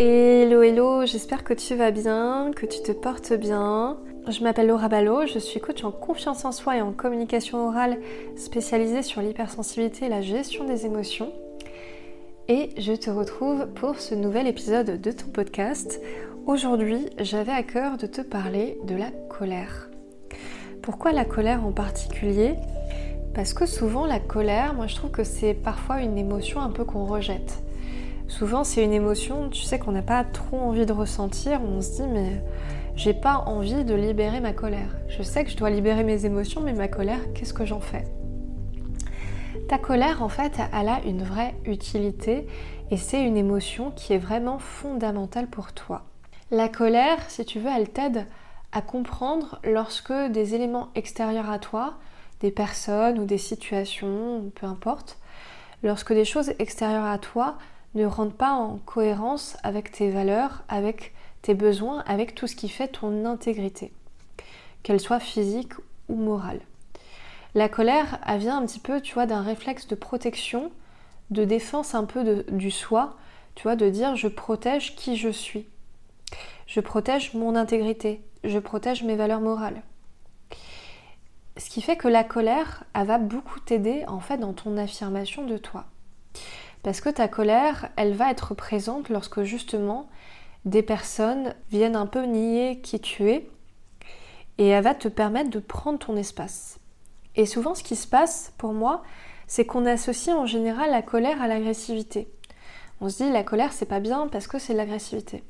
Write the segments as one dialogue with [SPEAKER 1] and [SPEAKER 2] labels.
[SPEAKER 1] Hello hello, j'espère que tu vas bien, que tu te portes bien. Je m'appelle Laura Ballot, je suis coach en confiance en soi et en communication orale spécialisée sur l'hypersensibilité et la gestion des émotions. Et je te retrouve pour ce nouvel épisode de ton podcast. Aujourd'hui, j'avais à cœur de te parler de la colère. Pourquoi la colère en particulier? Parce que souvent la colère, moi je trouve que c'est parfois une émotion un peu qu'on rejette. Souvent, c'est une émotion, tu sais, qu'on n'a pas trop envie de ressentir. On se dit, mais j'ai pas envie de libérer ma colère. Je sais que je dois libérer mes émotions, mais ma colère, qu'est-ce que j'en fais? Ta colère, en fait, elle a une vraie utilité et c'est une émotion qui est vraiment fondamentale pour toi. La colère, si tu veux, elle t'aide à comprendre lorsque des éléments extérieurs à toi, des personnes ou des situations, peu importe, lorsque des choses extérieures à toi ne rentrent pas en cohérence avec tes valeurs, avec tes besoins, avec tout ce qui fait ton intégrité, qu'elle soit physique ou morale. La colère, elle vient un petit peu, tu vois, d'un réflexe de protection, de défense un peu du soi, tu vois, de dire je protège qui je suis. Je protège mon intégrité, je protège mes valeurs morales. Ce qui fait que la colère, elle va beaucoup t'aider en fait dans ton affirmation de toi. Parce que ta colère, elle va être présente lorsque justement des personnes viennent un peu nier qui tu es et elle va te permettre de prendre ton espace. Et souvent ce qui se passe pour moi, c'est qu'on associe en général la colère à l'agressivité. On se dit la colère c'est pas bien parce que c'est l'agressivité.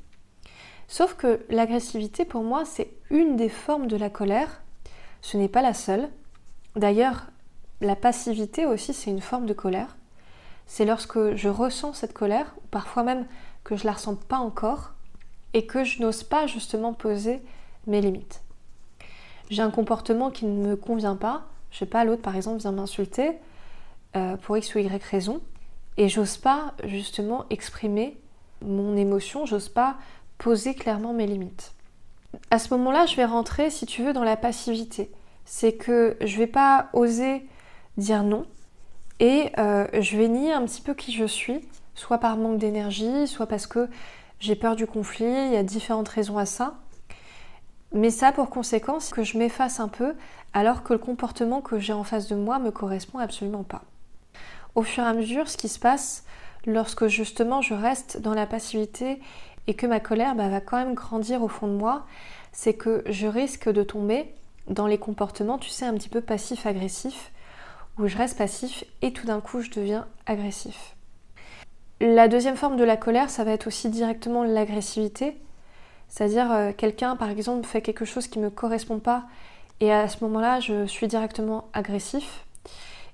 [SPEAKER 1] Sauf que l'agressivité pour moi c'est une des formes de la colère, ce n'est pas la seule. D'ailleurs, la passivité aussi c'est une forme de colère c'est lorsque je ressens cette colère, ou parfois même que je la ressens pas encore, et que je n'ose pas justement poser mes limites. J'ai un comportement qui ne me convient pas, je sais pas, l'autre par exemple vient m'insulter euh, pour X ou Y raison, et j'ose pas justement exprimer mon émotion, j'ose pas poser clairement mes limites. À ce moment-là, je vais rentrer, si tu veux, dans la passivité. C'est que je vais pas oser dire non, et euh, je vais nier un petit peu qui je suis, soit par manque d'énergie, soit parce que j'ai peur du conflit, il y a différentes raisons à ça. Mais ça pour conséquence que je m'efface un peu alors que le comportement que j'ai en face de moi me correspond absolument pas. Au fur et à mesure, ce qui se passe lorsque justement je reste dans la passivité et que ma colère bah, va quand même grandir au fond de moi, c'est que je risque de tomber dans les comportements, tu sais, un petit peu passif-agressif, où je reste passif et tout d'un coup je deviens agressif. La deuxième forme de la colère, ça va être aussi directement l'agressivité. C'est-à-dire euh, quelqu'un par exemple fait quelque chose qui ne me correspond pas et à ce moment-là je suis directement agressif.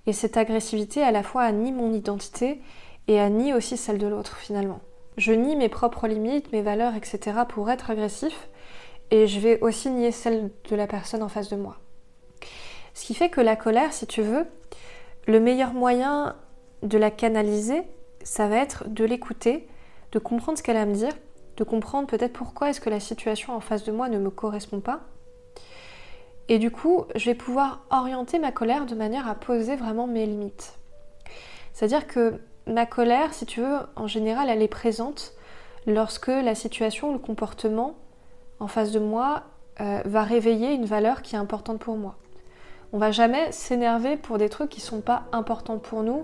[SPEAKER 1] Et cette agressivité à la fois nie mon identité et a nie aussi celle de l'autre finalement. Je nie mes propres limites, mes valeurs, etc. pour être agressif et je vais aussi nier celle de la personne en face de moi. Ce qui fait que la colère, si tu veux, le meilleur moyen de la canaliser, ça va être de l'écouter, de comprendre ce qu'elle a à me dire, de comprendre peut-être pourquoi est-ce que la situation en face de moi ne me correspond pas. Et du coup, je vais pouvoir orienter ma colère de manière à poser vraiment mes limites. C'est-à-dire que ma colère, si tu veux, en général, elle est présente lorsque la situation ou le comportement en face de moi euh, va réveiller une valeur qui est importante pour moi. On va jamais s'énerver pour des trucs qui sont pas importants pour nous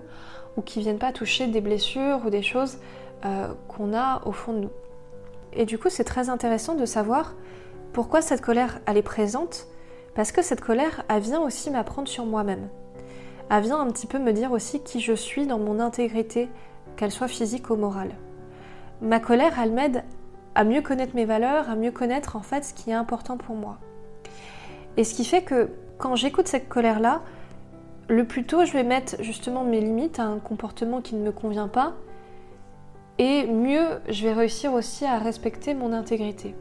[SPEAKER 1] ou qui viennent pas toucher des blessures ou des choses euh, qu'on a au fond de nous. Et du coup, c'est très intéressant de savoir pourquoi cette colère elle est présente, parce que cette colère, elle vient aussi m'apprendre sur moi-même. Elle vient un petit peu me dire aussi qui je suis dans mon intégrité, qu'elle soit physique ou morale. Ma colère, elle m'aide à mieux connaître mes valeurs, à mieux connaître en fait ce qui est important pour moi. Et ce qui fait que quand j'écoute cette colère-là, le plus tôt je vais mettre justement mes limites à un comportement qui ne me convient pas, et mieux je vais réussir aussi à respecter mon intégrité.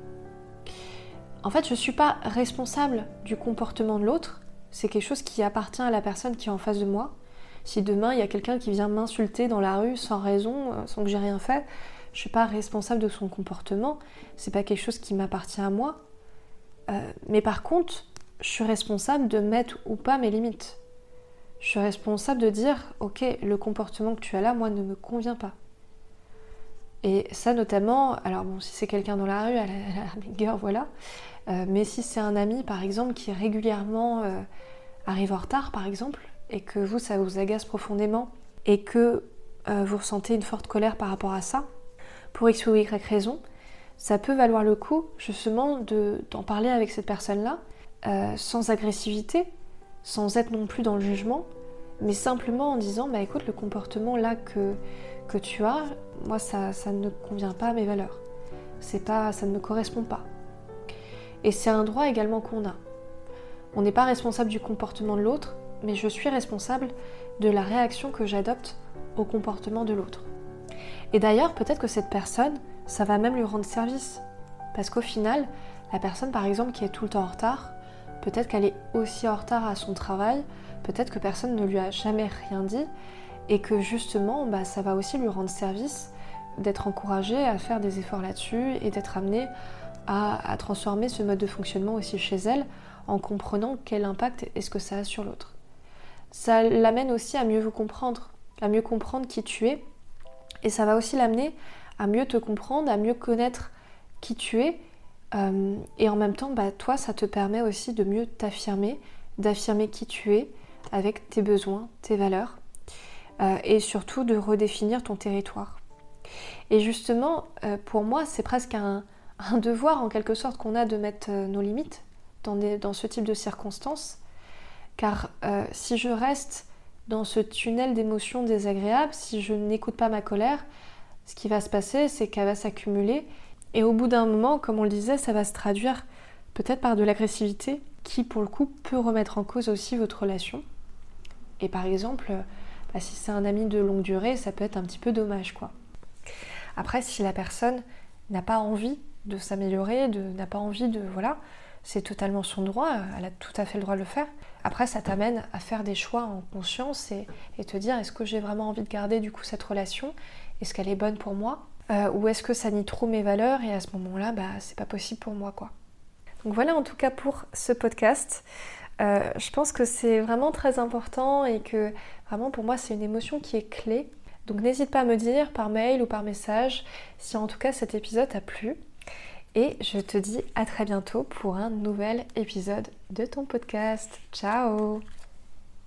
[SPEAKER 1] En fait, je ne suis pas responsable du comportement de l'autre, c'est quelque chose qui appartient à la personne qui est en face de moi. Si demain il y a quelqu'un qui vient m'insulter dans la rue sans raison, euh, sans que j'ai rien fait, je ne suis pas responsable de son comportement, c'est pas quelque chose qui m'appartient à moi. Euh, mais par contre, je suis responsable de mettre ou pas mes limites. Je suis responsable de dire, ok, le comportement que tu as là, moi, ne me convient pas. Et ça notamment, alors bon, si c'est quelqu'un dans la rue, à la, la voilà. Euh, mais si c'est un ami, par exemple, qui régulièrement euh, arrive en retard, par exemple, et que vous, ça vous agace profondément, et que euh, vous ressentez une forte colère par rapport à ça, pour X ou Y raison, ça peut valoir le coup, justement, d'en parler avec cette personne-là, sans agressivité, sans être non plus dans le jugement, mais simplement en disant, bah écoute, le comportement là que, que tu as, moi, ça, ça ne convient pas à mes valeurs. C'est pas, ça ne me correspond pas. Et c'est un droit également qu'on a. On n'est pas responsable du comportement de l'autre, mais je suis responsable de la réaction que j'adopte au comportement de l'autre. Et d'ailleurs, peut-être que cette personne, ça va même lui rendre service. Parce qu'au final, la personne par exemple qui est tout le temps en retard, peut-être qu'elle est aussi en retard à son travail, peut-être que personne ne lui a jamais rien dit, et que justement, bah, ça va aussi lui rendre service d'être encouragé à faire des efforts là-dessus et d'être amené à, transformer ce mode de fonctionnement aussi chez elle en comprenant quel impact est-ce que ça a sur l'autre. Ça l'amène aussi à mieux vous comprendre, à mieux comprendre qui tu es, et ça va aussi l'amener à mieux te comprendre, à mieux connaître qui tu es, euh, et en même temps, bah, toi, ça te permet aussi de mieux t'affirmer, d'affirmer qui tu es avec tes besoins, tes valeurs, euh, et surtout de redéfinir ton territoire. Et justement, euh, pour moi, c'est presque un, devoir en quelque sorte qu'on a de mettre nos limites dans, ce type de circonstances. Car si je reste dans ce tunnel d'émotions désagréables, si je n'écoute pas ma colère, ce qui va se passer, c'est qu'elle va s'accumuler. Et au bout d'un moment, comme on le disait, ça va se traduire peut-être par de l'agressivité qui, pour le coup, peut remettre en cause aussi votre relation. Et par exemple, bah, si c'est un ami de longue durée, ça peut être un petit peu dommage, quoi. Après, si la personne n'a pas envie de s'améliorer, n'a pas envie de voilà, c'est totalement son droit, elle a tout à fait le droit de le faire. Après, ça t'amène à faire des choix en conscience et, te dire est-ce que j'ai vraiment envie de garder du coup cette relation? Est-ce qu'elle est bonne pour moi? Euh, Ou est-ce que ça nie trop mes valeurs et à ce moment-là, bah c'est pas possible pour moi quoi. Donc voilà en tout cas pour ce podcast. Euh, je pense que c'est vraiment très important et que vraiment pour moi c'est une émotion qui est clé. Donc n'hésite pas à me dire par mail ou par message si en tout cas cet épisode t'a plu. Et je te dis à très bientôt pour un nouvel épisode de ton podcast. Ciao